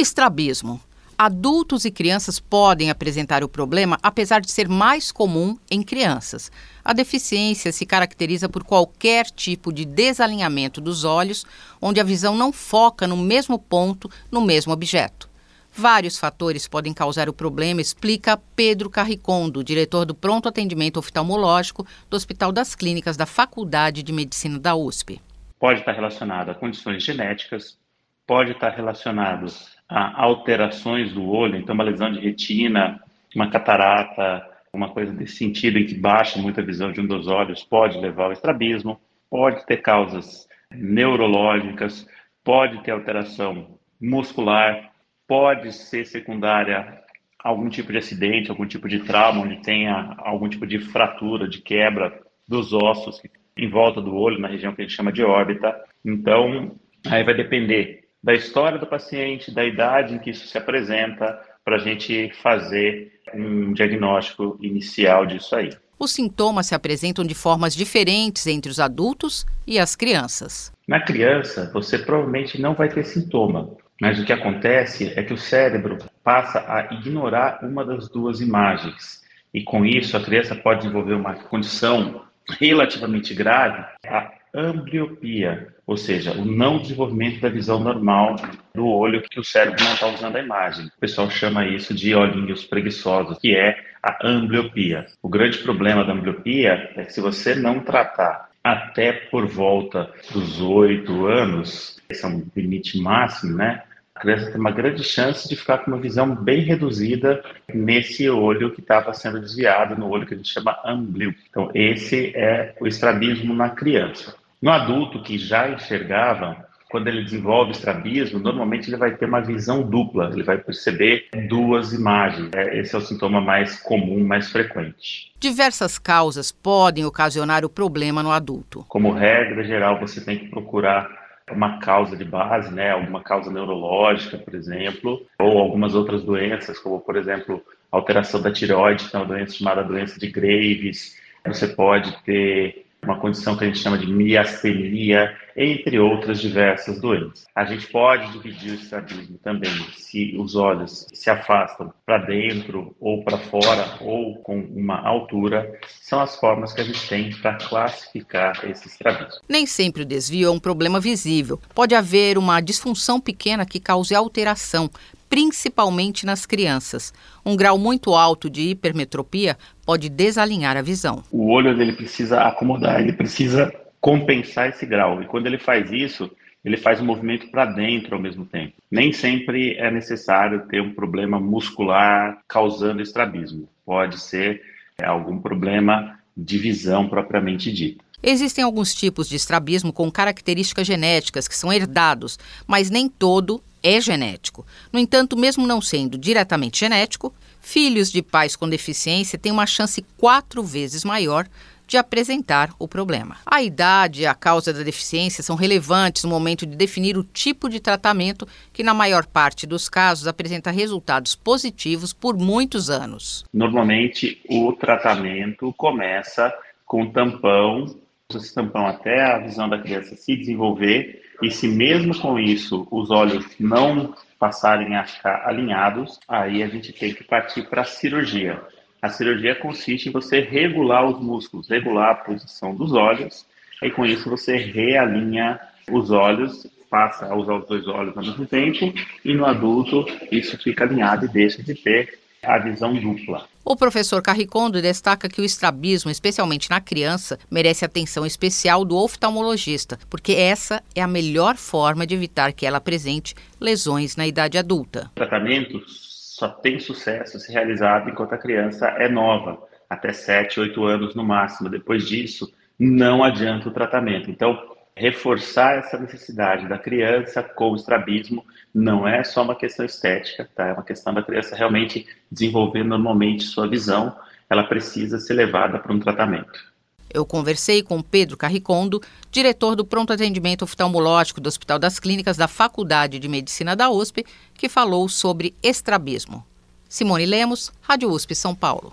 Estrabismo. Adultos e crianças podem apresentar o problema, apesar de ser mais comum em crianças. A deficiência se caracteriza por qualquer tipo de desalinhamento dos olhos, onde a visão não foca no mesmo ponto, no mesmo objeto. Vários fatores podem causar o problema, explica Pedro Carricondo, diretor do Pronto Atendimento Oftalmológico do Hospital das Clínicas da Faculdade de Medicina da USP. Pode estar relacionado a condições genéticas, pode estar relacionado a alterações do olho, então uma lesão de retina, uma catarata, uma coisa desse sentido em que baixa muito a visão de um dos olhos, pode levar ao estrabismo, pode ter causas neurológicas, pode ter alteração muscular, pode ser secundária a algum tipo de acidente, algum tipo de trauma, onde tenha algum tipo de fratura, de quebra dos ossos em volta do olho, na região que a gente chama de órbita. Então, aí vai depender da história do paciente, da idade em que isso se apresenta, para a gente fazer um diagnóstico inicial disso aí. Os sintomas se apresentam de formas diferentes entre os adultos e as crianças. Na criança, você provavelmente não vai ter sintoma, mas o que acontece é que o cérebro passa a ignorar uma das duas imagens. E com isso, a criança pode desenvolver uma condição relativamente grave, a ambliopia, ou seja, o não desenvolvimento da visão normal do olho que o cérebro não está usando a imagem. O pessoal chama isso de olhinhos preguiçosos, que é a ambliopia. O grande problema da ambliopia é que se você não tratar até por volta dos oito anos, esse é um limite máximo, né? A criança tem uma grande chance de ficar com uma visão bem reduzida nesse olho que estava sendo desviado, no olho que a gente chama amblio. Então, esse é o estrabismo na criança. No adulto que já enxergava, quando ele desenvolve estrabismo, normalmente ele vai ter uma visão dupla, ele vai perceber duas imagens. É, esse é o sintoma mais comum, mais frequente. Diversas causas podem ocasionar o problema no adulto. Como regra geral, você tem que procurar uma causa de base, né, alguma causa neurológica, por exemplo, ou algumas outras doenças, como por exemplo, alteração da tireoide, que é uma doença chamada doença de Graves. Você pode ter uma condição que a gente chama de miastenia, entre outras diversas doenças. A gente pode dividir o estrabismo também se os olhos se afastam para dentro ou para fora ou com uma altura, são as formas que a gente tem para classificar esse estrabismo. Nem sempre o desvio é um problema visível. Pode haver uma disfunção pequena que cause alteração, principalmente nas crianças. Um grau muito alto de hipermetropia pode desalinhar a visão. O olho dele precisa acomodar, ele precisa compensar esse grau. E quando ele faz isso, ele faz um movimento para dentro ao mesmo tempo. Nem sempre é necessário ter um problema muscular causando estrabismo. Pode ser é, algum problema de visão propriamente dita. Existem alguns tipos de estrabismo com características genéticas que são herdados, mas nem todo é genético. No entanto, mesmo não sendo diretamente genético, filhos de pais com deficiência têm uma chance quatro vezes maior de apresentar o problema. A idade e a causa da deficiência são relevantes no momento de definir o tipo de tratamento que, na maior parte dos casos, apresenta resultados positivos por muitos anos. Normalmente, o tratamento começa com tampão, esse tampão até a visão da criança se desenvolver e se mesmo com isso os olhos não passarem a ficar alinhados, aí a gente tem que partir para a cirurgia. A cirurgia consiste em você regular os músculos, regular a posição dos olhos, e com isso você realinha os olhos, passa a usar os dois olhos ao mesmo tempo, e no adulto isso fica alinhado e deixa de ter a visão dupla. O professor Carricondo destaca que o estrabismo, especialmente na criança, merece atenção especial do oftalmologista, porque essa é a melhor forma de evitar que ela apresente lesões na idade adulta. O tratamento só tem sucesso se realizado enquanto a criança é nova, até 7, 8 anos no máximo. Depois disso, não adianta o tratamento. Então, reforçar essa necessidade da criança com o estrabismo não é só uma questão estética, tá? É uma questão da criança realmente desenvolver normalmente sua visão, ela precisa ser levada para um tratamento. Eu conversei com Pedro Carricondo, diretor do pronto atendimento oftalmológico do Hospital das Clínicas da Faculdade de Medicina da USP, que falou sobre estrabismo. Simone Lemos, Rádio USP São Paulo.